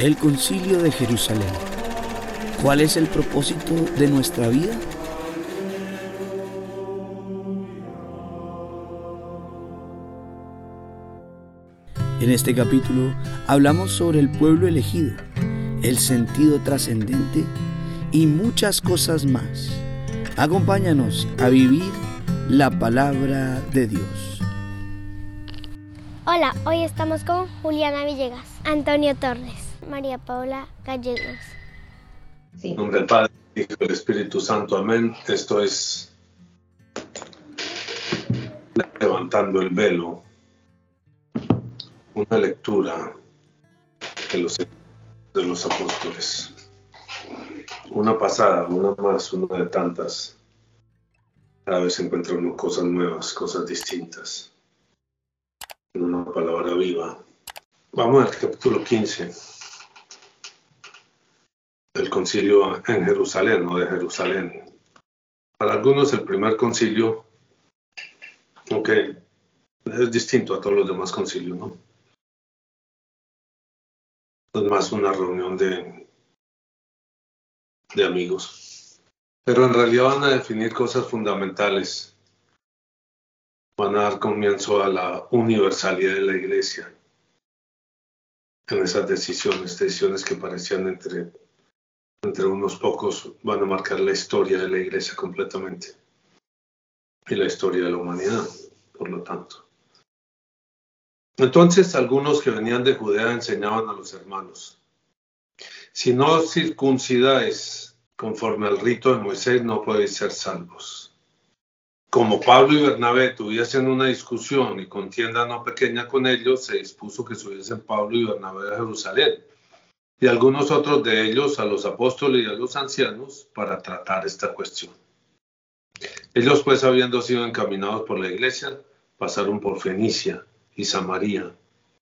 El concilio de Jerusalén. ¿Cuál es el propósito de nuestra vida? En este capítulo hablamos sobre el pueblo elegido, el sentido trascendente y muchas cosas más. Acompáñanos a vivir la palabra de Dios. Hola, hoy estamos con Juliana Villegas, Antonio Torres. María Paula Gallegos. En nombre del Padre, y del Espíritu Santo, amén. Esto es levantando el velo, una lectura de los, de los apóstoles. Una pasada, una más, una de tantas. Cada vez encuentra uno cosas nuevas, cosas distintas. Una palabra viva. Vamos al capítulo 15 el concilio en Jerusalén o de Jerusalén. Para algunos el primer concilio, aunque es distinto a todos los demás concilios, ¿no? Es más una reunión de, de amigos. Pero en realidad van a definir cosas fundamentales. Van a dar comienzo a la universalidad de la iglesia en esas decisiones, decisiones que parecían entre entre unos pocos van a marcar la historia de la iglesia completamente y la historia de la humanidad, por lo tanto. Entonces algunos que venían de Judea enseñaban a los hermanos, si no circuncidáis conforme al rito de Moisés, no podéis ser salvos. Como Pablo y Bernabé tuviesen una discusión y contienda no pequeña con ellos, se dispuso que subiesen Pablo y Bernabé a Jerusalén y algunos otros de ellos a los apóstoles y a los ancianos para tratar esta cuestión. Ellos pues habiendo sido encaminados por la iglesia, pasaron por Fenicia y Samaria,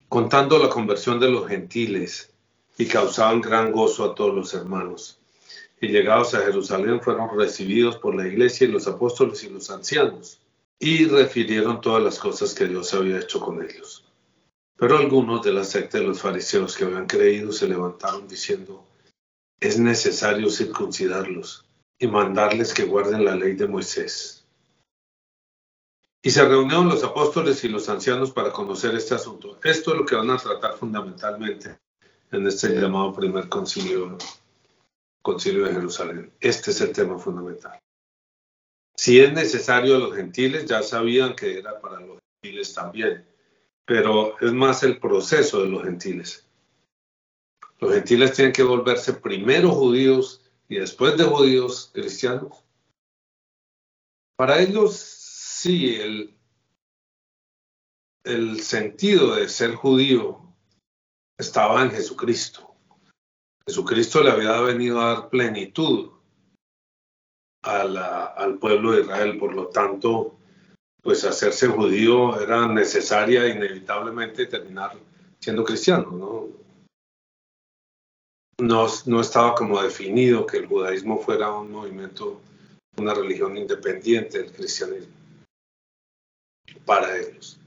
contando la conversión de los gentiles y causaban gran gozo a todos los hermanos. Y llegados a Jerusalén fueron recibidos por la iglesia y los apóstoles y los ancianos, y refirieron todas las cosas que Dios había hecho con ellos. Pero algunos de la secta de los fariseos que habían creído se levantaron diciendo, es necesario circuncidarlos y mandarles que guarden la ley de Moisés. Y se reunieron los apóstoles y los ancianos para conocer este asunto. Esto es lo que van a tratar fundamentalmente en este llamado primer concilio, concilio de Jerusalén. Este es el tema fundamental. Si es necesario a los gentiles, ya sabían que era para los gentiles también pero es más el proceso de los gentiles. Los gentiles tienen que volverse primero judíos y después de judíos cristianos. Para ellos, sí, el, el sentido de ser judío estaba en Jesucristo. Jesucristo le había venido a dar plenitud al pueblo de Israel, por lo tanto, pues hacerse judío era necesaria inevitablemente terminar siendo cristiano, ¿no? No, estaba como definido que el judaísmo fuera un movimiento, una religión independiente del cristianismo para ellos.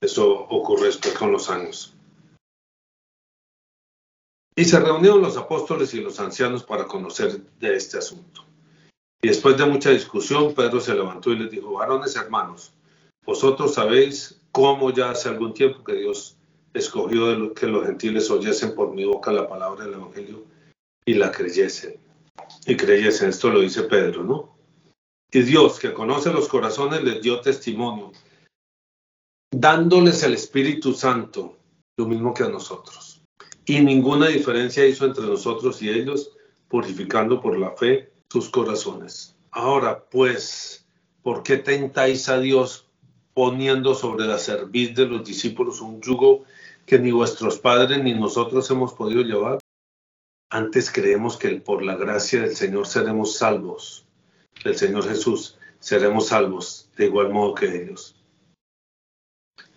Eso ocurre después con los años. Y se reunieron los apóstoles y los ancianos para conocer de este asunto. Después de mucha discusión, Pedro se levantó y les dijo, varones hermanos, vosotros sabéis cómo ya hace algún tiempo que Dios escogió de que los gentiles oyesen por mi boca la palabra del Evangelio y la creyesen. Y creyesen, esto lo dice Pedro, ¿no? Y Dios, que conoce los corazones, les dio testimonio, dándoles el Espíritu Santo, lo mismo que a nosotros. Y ninguna diferencia hizo entre nosotros y ellos, purificando por la fe sus corazones. Ahora, pues, ¿por qué tentáis a Dios poniendo sobre la cerviz de los discípulos un yugo que ni vuestros padres ni nosotros hemos podido llevar? Antes creemos que por la gracia del Señor seremos salvos, del Señor Jesús seremos salvos de igual modo que ellos.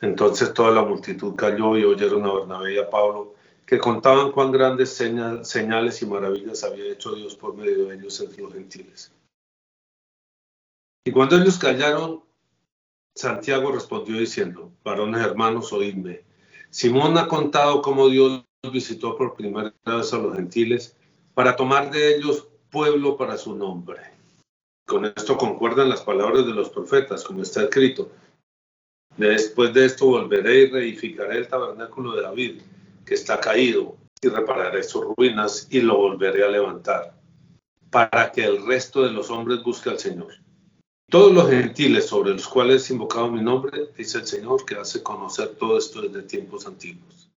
Entonces toda la multitud cayó y oyeron a Bernabé y a Pablo que contaban cuán grandes señales y maravillas había hecho Dios por medio de ellos entre los gentiles. Y cuando ellos callaron, Santiago respondió diciendo, varones hermanos, oídme. Simón ha contado cómo Dios visitó por primera vez a los gentiles para tomar de ellos pueblo para su nombre. Con esto concuerdan las palabras de los profetas, como está escrito. Después de esto volveré y reedificaré el tabernáculo de David, que está caído, y repararé sus ruinas y lo volveré a levantar, para que el resto de los hombres busque al Señor. Todos los gentiles sobre los cuales he invocado mi nombre, dice el Señor, que hace conocer todo esto desde tiempos antiguos.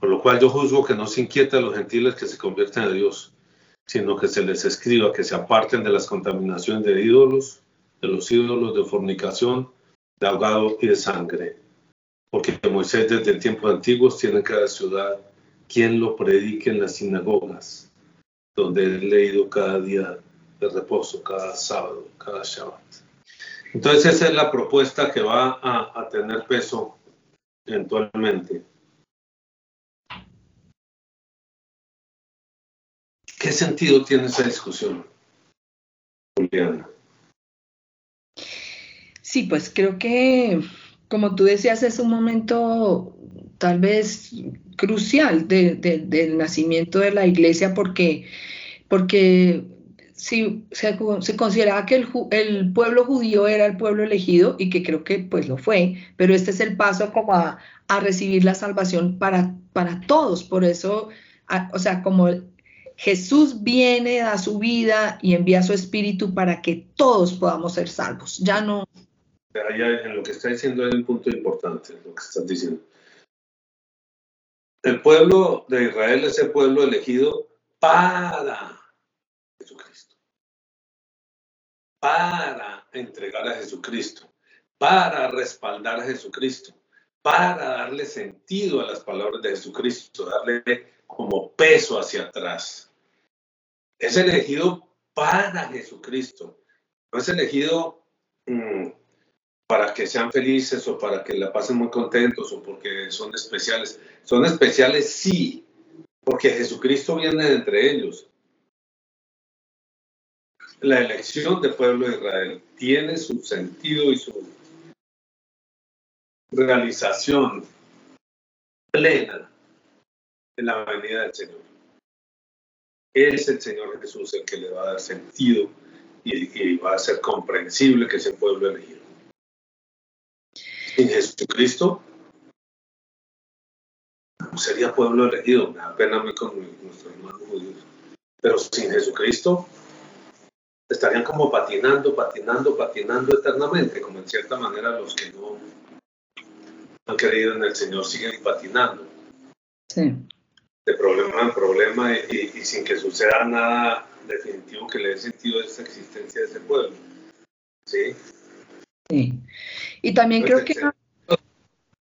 Por lo cual yo juzgo que no se inquiete a los gentiles que se convierten a Dios, sino que se les escriba que se aparten de las contaminaciones de ídolos, de los ídolos de fornicación, de ahogado y de sangre. Porque Moisés desde el tiempo antiguos tiene en cada ciudad quien lo predique en las sinagogas, donde he leído cada día de reposo, cada sábado, cada Shabbat. Entonces esa es la propuesta que va a, a tener peso eventualmente. ¿Qué sentido tiene esa discusión, Juliana? Sí, pues creo que, como tú decías, es un momento tal vez crucial del nacimiento de la iglesia porque, porque si se, consideraba que el, pueblo judío era el pueblo elegido y que creo que pues lo fue, pero este es el paso como a, recibir la salvación para, para todos. Por eso, o sea, como Jesús viene, da su vida y envía su espíritu para que todos podamos ser salvos. Ya no. En lo que está diciendo hay un punto importante, lo que estás diciendo. El pueblo de Israel es el pueblo elegido para Jesucristo, para entregar a Jesucristo, para respaldar a Jesucristo, para darle sentido a las palabras de Jesucristo, darle como peso hacia atrás. Es elegido para Jesucristo. No es elegido mm, para que sean felices o para que la pasen muy contentos o porque son especiales. Son especiales sí, porque Jesucristo viene de entre ellos. La elección del pueblo de Israel tiene su sentido y su realización plena en la venida del Señor. Es el Señor Jesús el que le va a dar sentido y, va a ser comprensible que ese pueblo elegido. Sin Jesucristo sería pueblo elegido, me da pena con nuestros hermanos judíos, pero sin Jesucristo estarían como patinando, patinando, patinando eternamente, como en cierta manera los que no han creído en el Señor siguen patinando. Sí de problema en problema y, sin que suceda nada definitivo que le dé sentido a esa existencia de ese pueblo. ¿Sí? Sí. Y también creo que...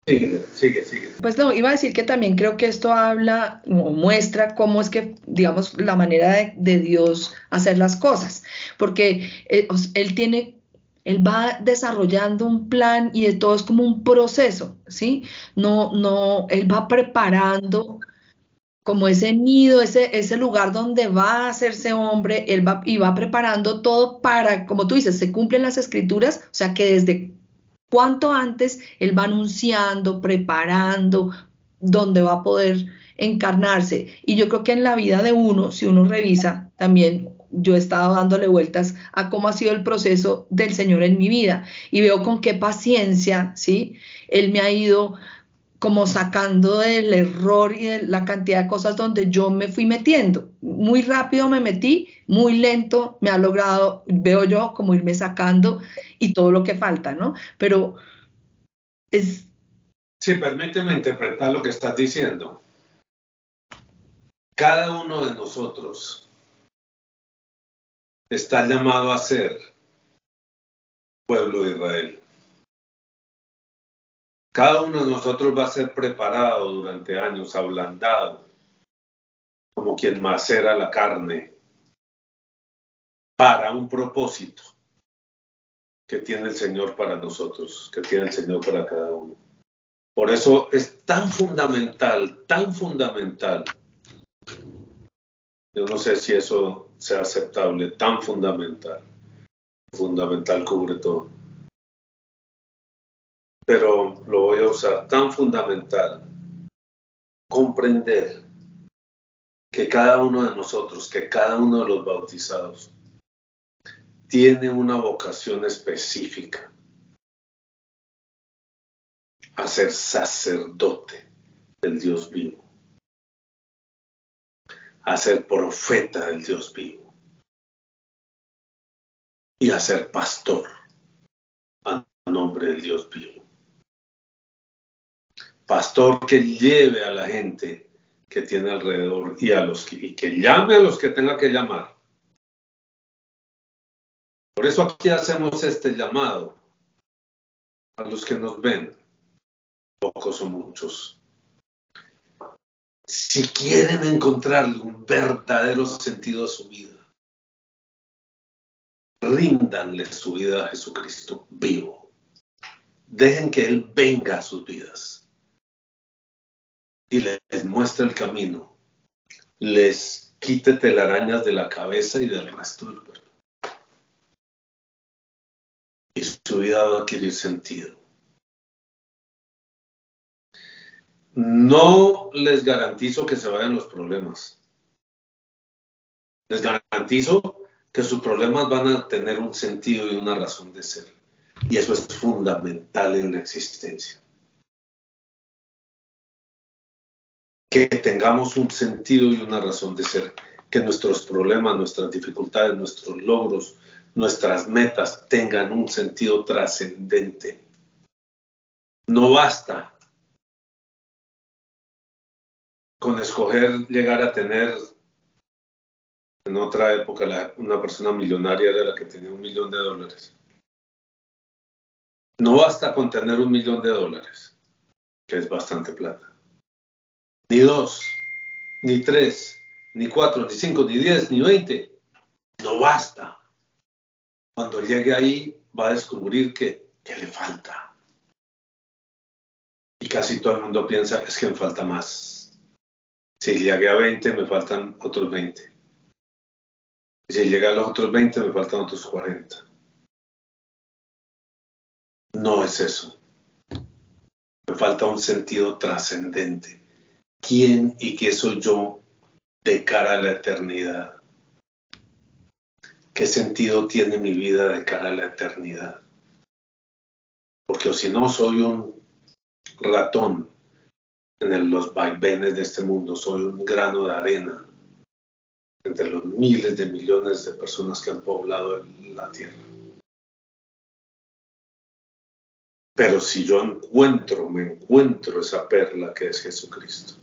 Sigue, sigue, sigue. Pues no, iba a decir que también creo que esto habla o muestra cómo es que, digamos, la manera de, Dios hacer las cosas, porque él, eh, él tiene él va desarrollando un plan y de todo es como un proceso, ¿sí? No, no, él va preparando como ese nido, ese, ese lugar donde va a hacerse hombre, él va y va preparando todo para, como tú dices, se cumplen las escrituras, o sea que desde cuanto antes él va anunciando, preparando, donde va a poder encarnarse. Y yo creo que en la vida de uno, si uno revisa, también yo he estado dándole vueltas a cómo ha sido el proceso del Señor en mi vida y veo con qué paciencia, ¿sí? Él me ha ido como sacando del error y de la cantidad de cosas donde yo me fui metiendo. Muy rápido me metí, muy lento me ha logrado, veo yo como irme sacando y todo lo que falta, ¿no? Pero es... Sí, permíteme interpretar lo que estás diciendo. Cada uno de nosotros está llamado a ser pueblo de Israel. Cada uno de nosotros va a ser preparado durante años, ablandado, como quien macera la carne, para un propósito que tiene el Señor para nosotros, que tiene el Señor para cada uno. Por eso es tan fundamental, tan fundamental. Yo no sé si eso sea aceptable, tan fundamental. Fundamental cubre todo pero lo voy a usar tan fundamental comprender que cada uno de nosotros, que cada uno de los bautizados, tiene una vocación específica a ser sacerdote del Dios vivo, a ser profeta del Dios vivo y a ser pastor a nombre del Dios vivo. Pastor que lleve a la gente que tiene alrededor y a los que, y que llame a los que tenga que llamar. Por eso aquí hacemos este llamado a los que nos ven, pocos o muchos. Si quieren encontrar un verdadero sentido a su vida, ríndanle su vida a Jesucristo vivo. Dejen que Él venga a sus vidas y les muestre el camino. Les quite telarañas de la cabeza y del resto del. Y su vida va a adquirir sentido. No les garantizo que se vayan los problemas. Les garantizo que sus problemas van a tener un sentido y una razón de ser. Y eso es fundamental en la existencia. Que tengamos un sentido y una razón de ser. Que nuestros problemas, nuestras dificultades, nuestros logros, nuestras metas tengan un sentido trascendente. No basta con escoger llegar a tener, en otra época, una persona millonaria era la que tenía un millón de dólares. No basta con tener un millón de dólares, que es bastante plata. Ni dos, ni tres, ni cuatro, ni cinco, ni diez, ni veinte. No basta. Cuando llegue ahí va a descubrir que, le falta. Y casi todo el mundo piensa, es que me falta más si llegué a 20, me faltan otros 20. Y si llegué a los otros 20, me faltan otros 40. No es eso. Me falta un sentido trascendente. ¿Quién y qué soy yo de cara a la eternidad? ¿Qué sentido tiene mi vida de cara a la eternidad? Porque si no, soy un ratón en los vaivenes de este mundo. Soy un grano de arena entre los miles de millones de personas que han poblado la tierra. Pero si yo encuentro, me encuentro esa perla que es Jesucristo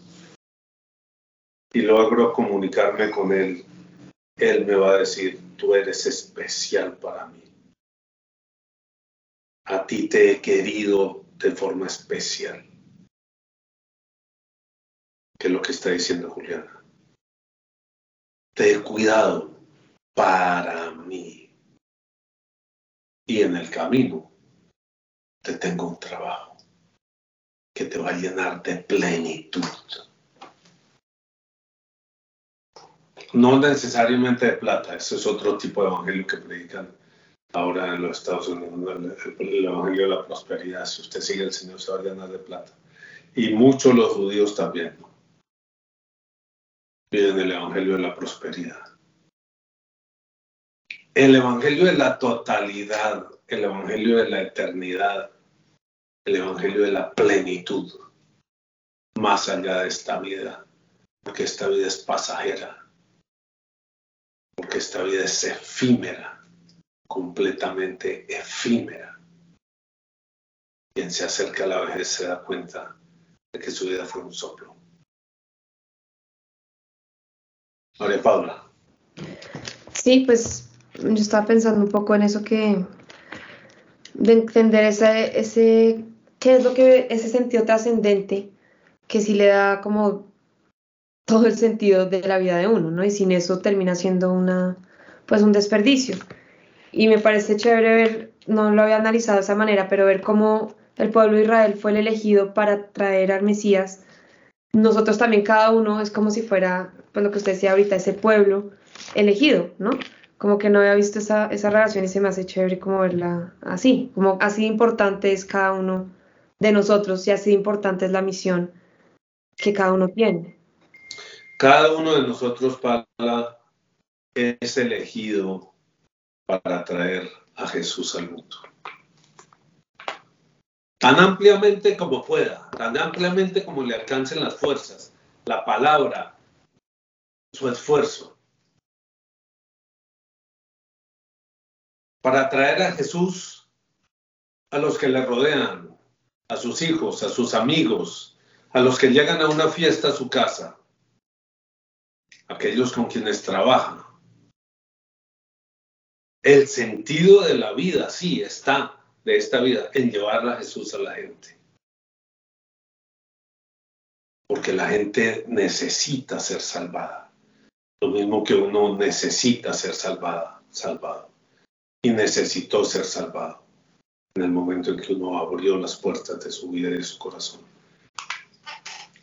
y logro comunicarme con Él, Él me va a decir, tú eres especial para mí. A ti te he querido de forma especial que es lo que está diciendo Juliana. Te he cuidado para mí. Y en el camino te tengo un trabajo que te va a llenar de plenitud. No necesariamente de plata, eso es otro tipo de evangelio que predican ahora en los Estados Unidos, el, evangelio de la prosperidad. Si usted sigue el Señor, se va a llenar de plata. Y muchos los judíos también piden el Evangelio de la prosperidad. El Evangelio de la totalidad, el Evangelio de la eternidad, el Evangelio de la plenitud, más allá de esta vida, porque esta vida es pasajera, porque esta vida es efímera, completamente efímera. Quien se acerca a la vejez se da cuenta de que su vida fue un soplo. María Paula. Sí, pues yo estaba pensando un poco en eso que de entender ese, ese qué es lo que ese sentido trascendente que sí le da como todo el sentido de la vida de uno, ¿no? Y sin eso termina siendo una pues un desperdicio. Y me parece chévere ver, no lo había analizado de esa manera, pero ver cómo el pueblo de Israel fue el elegido para traer al Mesías nosotros también cada uno es como si fuera, pues lo que usted decía ahorita, ese pueblo elegido, ¿no? Como que no había visto esa, esa relación y se me hace chévere como verla así, como así importante es cada uno de nosotros y así importante es la misión que cada uno tiene. Cada uno de nosotros, para es elegido para traer a Jesús al mundo. Tan ampliamente como pueda, tan ampliamente como le alcancen las fuerzas, la palabra, su esfuerzo. Para traer a Jesús a los que le rodean, a sus hijos, a sus amigos, a los que llegan a una fiesta a su casa, aquellos con quienes trabaja. El sentido de la vida, sí, está de esta vida en llevar a Jesús a la gente. Porque la gente necesita ser salvada. Lo mismo que uno necesita ser salvada, salvado. Y necesitó ser salvado en el momento en que uno abrió las puertas de su vida y de su corazón.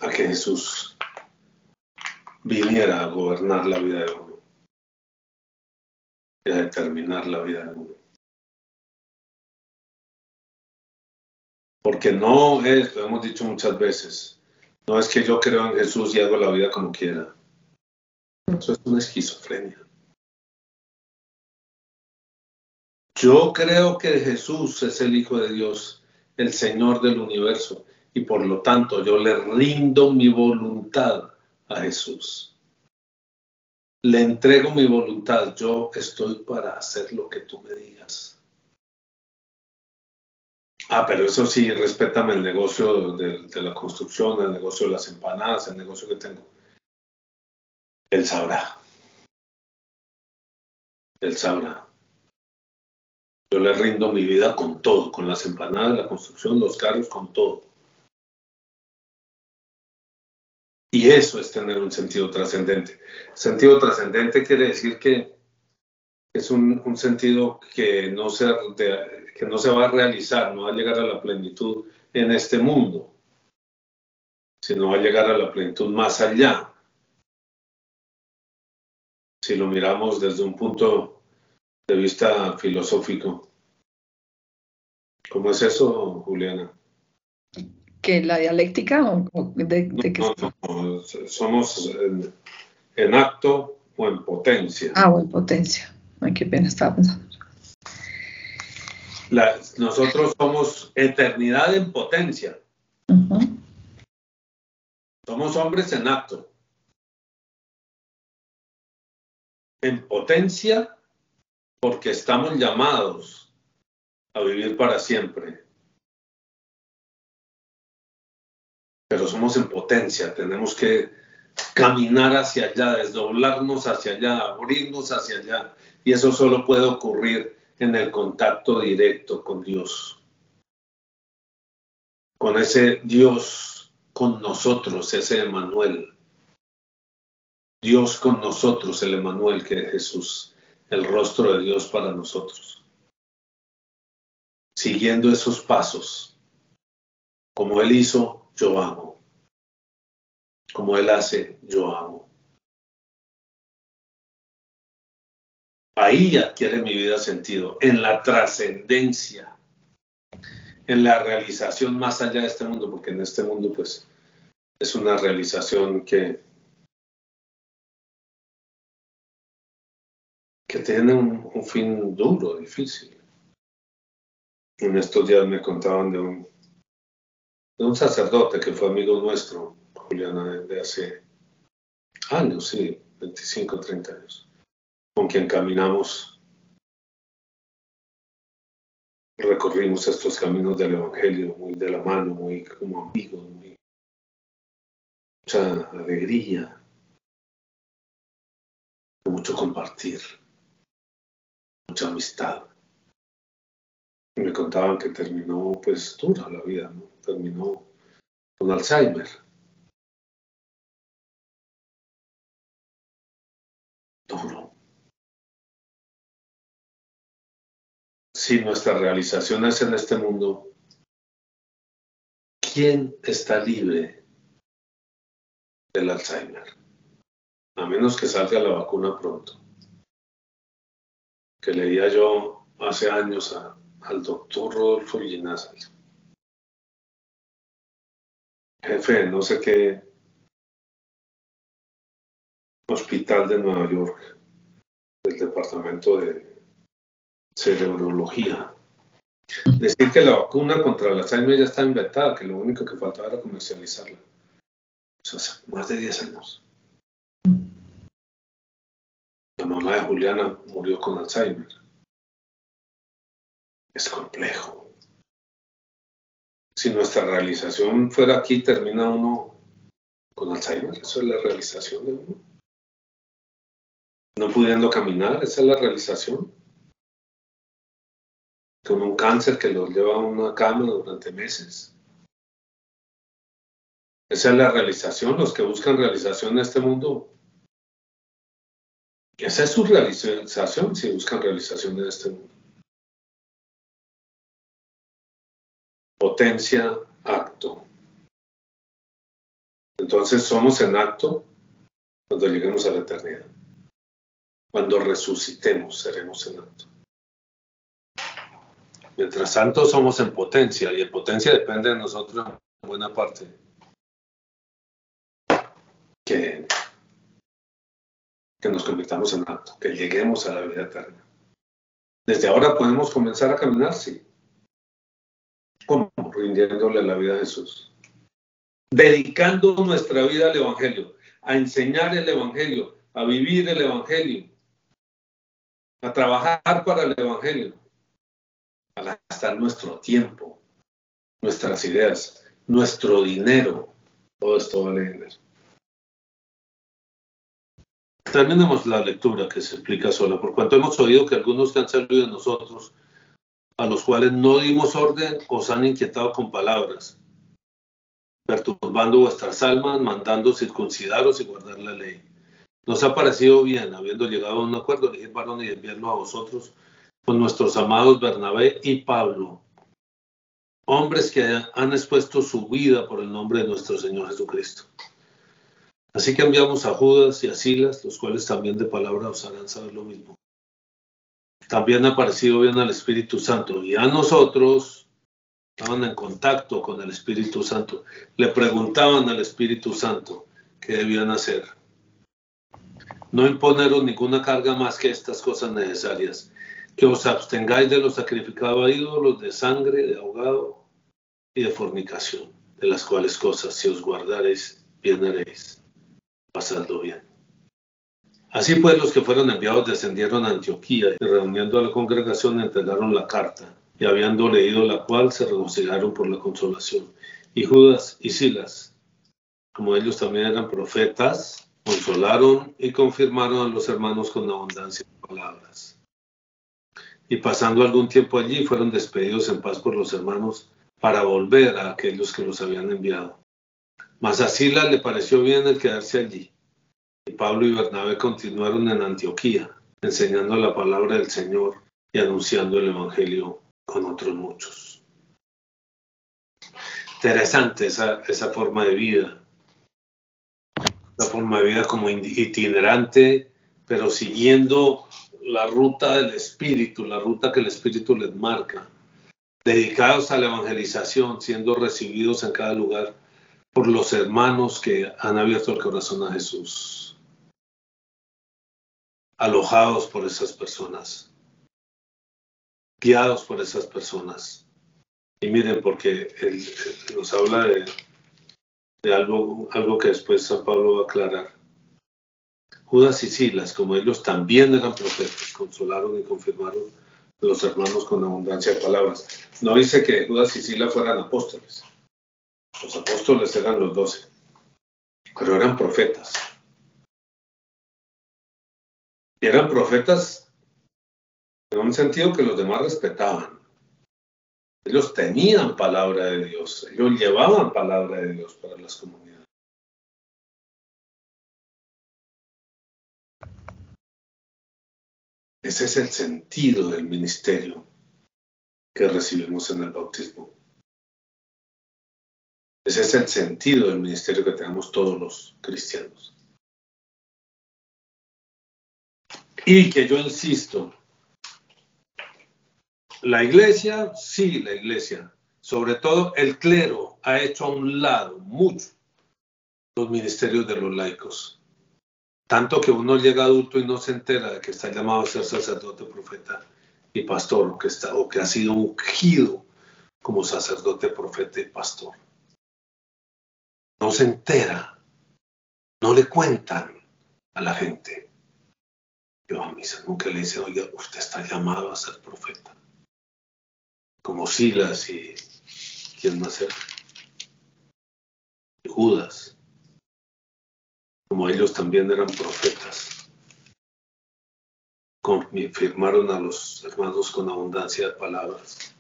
A que Jesús viniera a gobernar la vida de uno y a determinar la vida de uno. Porque no es, lo hemos dicho muchas veces, no es que yo creo en Jesús y hago la vida como quiera. Eso es una esquizofrenia. Yo creo que Jesús es el Hijo de Dios, el Señor del universo, y por lo tanto yo le rindo mi voluntad a Jesús. Le entrego mi voluntad. Yo estoy para hacer lo que tú me digas. Ah, pero eso sí, respétame el negocio de, la construcción, el negocio de las empanadas, el negocio que tengo. Él sabrá. Él sabrá. Yo le rindo mi vida con todo, con las empanadas, la construcción, los carros, con todo. Y eso es tener un sentido trascendente. Sentido trascendente quiere decir que es un, sentido que no, se, que no se va a realizar, no va a llegar a la plenitud en este mundo, sino va a llegar a la plenitud más allá. Si lo miramos desde un punto de vista filosófico. ¿Cómo es eso, Juliana? Que la dialéctica o, de, no, somos en, acto o en potencia. Ah, o en potencia. Ay, qué pena estaba pensando. nosotros somos eternidad en potencia. Somos hombres en acto. En potencia porque estamos llamados a vivir para siempre. Pero somos en potencia, tenemos que caminar hacia allá, desdoblarnos hacia allá, abrirnos hacia allá. Y eso solo puede ocurrir en el contacto directo con Dios. Con ese Dios con nosotros, ese Emanuel. Dios con nosotros, el Emanuel que es Jesús, el rostro de Dios para nosotros. Siguiendo esos pasos, como Él hizo yo amo. Como Él hace, yo amo. Ahí adquiere mi vida sentido, en la trascendencia, en la realización más allá de este mundo, porque en este mundo pues es una realización que, que tiene un, un fin duro, difícil. En estos días me contaban de un, de un sacerdote que fue amigo nuestro, Juliana, de hace años, sí, 25, 30 años, con quien caminamos, recorrimos estos caminos del Evangelio muy de la mano, muy como amigos, mucha alegría, mucho compartir, mucha amistad. Me contaban que terminó pues dura la vida, ¿no? Terminó con Alzheimer. Duro. Si nuestra realización es en este mundo, ¿quién está libre del Alzheimer? A menos que salga la vacuna pronto. Que leía yo hace años al doctor Rodolfo Villanazas jefe no sé qué hospital de Nueva York, del departamento de cerebrología. Decir que la vacuna contra el Alzheimer ya está inventada, que lo único que faltaba era comercializarla. O sea, hace más de 10 años. La mamá de Juliana murió con Alzheimer. Es complejo. Si nuestra realización fuera aquí, termina uno con Alzheimer. Eso es la realización de uno. No pudiendo caminar, esa es la realización. Con un cáncer que los lleva a una cama durante meses. Esa es la realización. Los que buscan realización en este mundo esa es su realización si buscan realización en este mundo. Potencia, acto. Entonces somos en acto cuando lleguemos a la eternidad. Cuando resucitemos seremos en acto. Mientras tanto somos en potencia y en potencia depende de nosotros en buena parte. Que que nos convirtamos en acto, que lleguemos a la vida eterna. Desde ahora podemos comenzar a caminar, sí. Rindiéndole la vida a Jesús. Dedicando nuestra vida al Evangelio, a enseñar el Evangelio, a vivir el Evangelio, a trabajar para el Evangelio, a gastar nuestro tiempo, nuestras ideas, nuestro dinero. Todo esto vale dinero. Terminemos la lectura que se explica sola, por cuanto hemos oído que algunos que han salido de nosotros, a los cuales no dimos orden, os han inquietado con palabras, perturbando vuestras almas, mandando circuncidaros y guardar la ley. Nos ha parecido bien, habiendo llegado a un acuerdo, elegir varón y enviarlo a vosotros con nuestros amados Bernabé y Pablo, hombres que han expuesto su vida por el nombre de nuestro Señor Jesucristo. Así que enviamos a Judas y a Silas, los cuales también de palabra os harán saber lo mismo. También ha bien al Espíritu Santo y a nosotros estaban en contacto con el Espíritu Santo. Le preguntaban al Espíritu Santo qué debían hacer. No imponeros ninguna carga más que estas cosas necesarias. Que os abstengáis de los sacrificados a ídolos, de sangre, de ahogado y de fornicación, de las cuales cosas, si os guardareis, bien haréis pasando bien. Así pues, los que fueron enviados descendieron a Antioquía y reuniendo a la congregación entregaron la carta y habiendo leído la cual se regocijaron por la consolación. Y Judas y Silas, como ellos también eran profetas, consolaron y confirmaron a los hermanos con abundancia de palabras. Y pasando algún tiempo allí, fueron despedidos en paz por los hermanos para volver a aquellos que los habían enviado. Mas a Silas le pareció bien el quedarse allí. Pablo y Bernabé continuaron en Antioquía, enseñando la palabra del Señor y anunciando el Evangelio con otros muchos. Interesante esa, esa forma de vida. La forma de vida como itinerante, pero siguiendo la ruta del Espíritu, la ruta que el Espíritu les marca. Dedicados a la evangelización, siendo recibidos en cada lugar por los hermanos que han abierto el corazón a Jesús, alojados por esas personas, guiados por esas personas. Y miren, porque él, nos habla de, algo, algo que después San Pablo va a aclarar. Judas y Silas, como ellos también eran profetas, consolaron y confirmaron los hermanos con abundancia de palabras. No dice que Judas y Silas fueran apóstoles los apóstoles eran los doce, pero eran profetas. Eran profetas en un sentido que los demás respetaban. Ellos tenían palabra de Dios, ellos llevaban palabra de Dios para las comunidades. Ese es el sentido del ministerio que recibimos en el bautismo. Ese es el sentido del ministerio que tenemos todos los cristianos. Y que yo insisto, la iglesia, sí, la iglesia, sobre todo el clero, ha hecho a un lado mucho los ministerios de los laicos. Tanto que uno llega adulto y no se entera de que está llamado a ser sacerdote, profeta y pastor, o que, está, o que ha sido ungido como sacerdote, profeta y pastor. No se entera, no le cuentan a la gente. Yo a misa nunca le dice, oiga, usted está llamado a ser profeta. Como Silas y quién más era. Judas como ellos también eran profetas. Confirmaron a los hermanos con abundancia de palabras.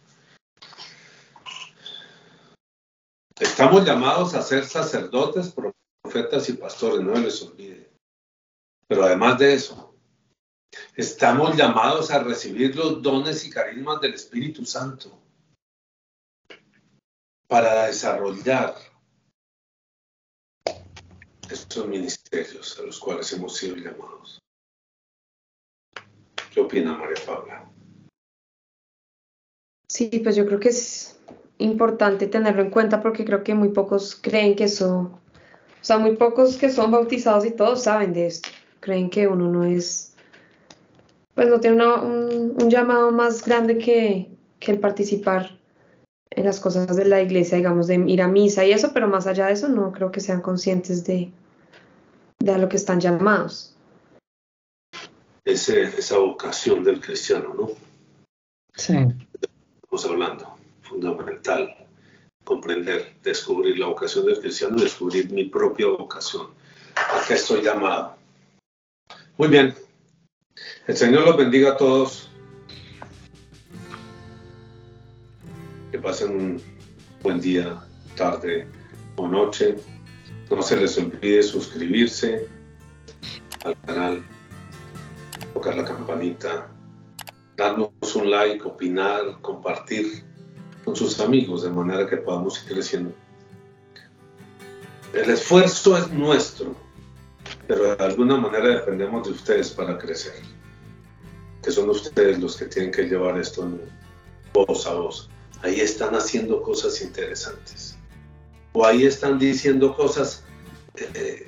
Estamos llamados a ser sacerdotes, profetas y pastores, no les olvide. Pero además de eso, estamos llamados a recibir los dones y carismas del Espíritu Santo para desarrollar estos ministerios a los cuales hemos sido llamados. ¿Qué opina María Paula? Sí, pues yo creo que es importante tenerlo en cuenta porque creo que muy pocos creen que eso, o sea, muy pocos que son bautizados y todos saben de esto. Creen que uno no es, pues no tiene un, un, llamado más grande que, que el participar en las cosas de la iglesia, digamos, de ir a misa y eso, pero más allá de eso no creo que sean conscientes de, de a lo que están llamados. Ese, esa vocación del cristiano, ¿no? Sí. Estamos hablando, fundamental, comprender, descubrir la vocación del cristiano, descubrir mi propia vocación. ¿A qué estoy llamado? Muy bien. El Señor los bendiga a todos. Que pasen un buen día, tarde o noche. No se les olvide suscribirse al canal, tocar la campanita, darnos un like, opinar, compartir con sus amigos de manera que podamos ir creciendo. El esfuerzo es nuestro, pero de alguna manera dependemos de ustedes para crecer. Que son ustedes los que tienen que llevar esto voz a voz. Ahí están haciendo cosas interesantes o ahí están diciendo cosas eh,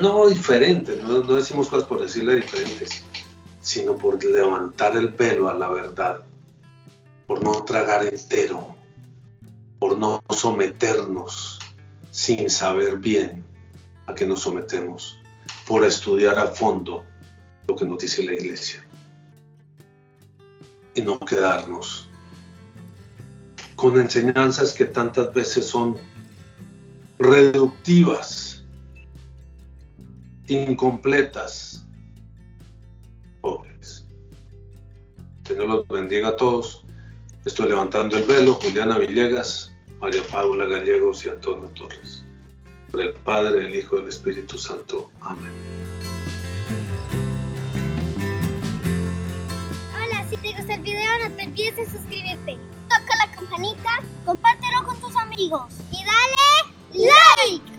no diferentes, no, decimos cosas por decirle diferentes, sino por levantar el pelo a la verdad, por no tragar entero, por no someternos sin saber bien a qué nos sometemos, por estudiar a fondo lo que nos dice la iglesia y no quedarnos con enseñanzas que tantas veces son reductivas, incompletas, pobres. Señor los bendiga a todos. Estoy levantando el velo, Juliana Villegas, María Paula Gallegos y Antonio Torres del Padre, del Hijo y del Espíritu Santo. Amén. Hola, si te gustó el video no te olvides de suscribirte. Toca la campanita, compártelo con tus amigos y dale like.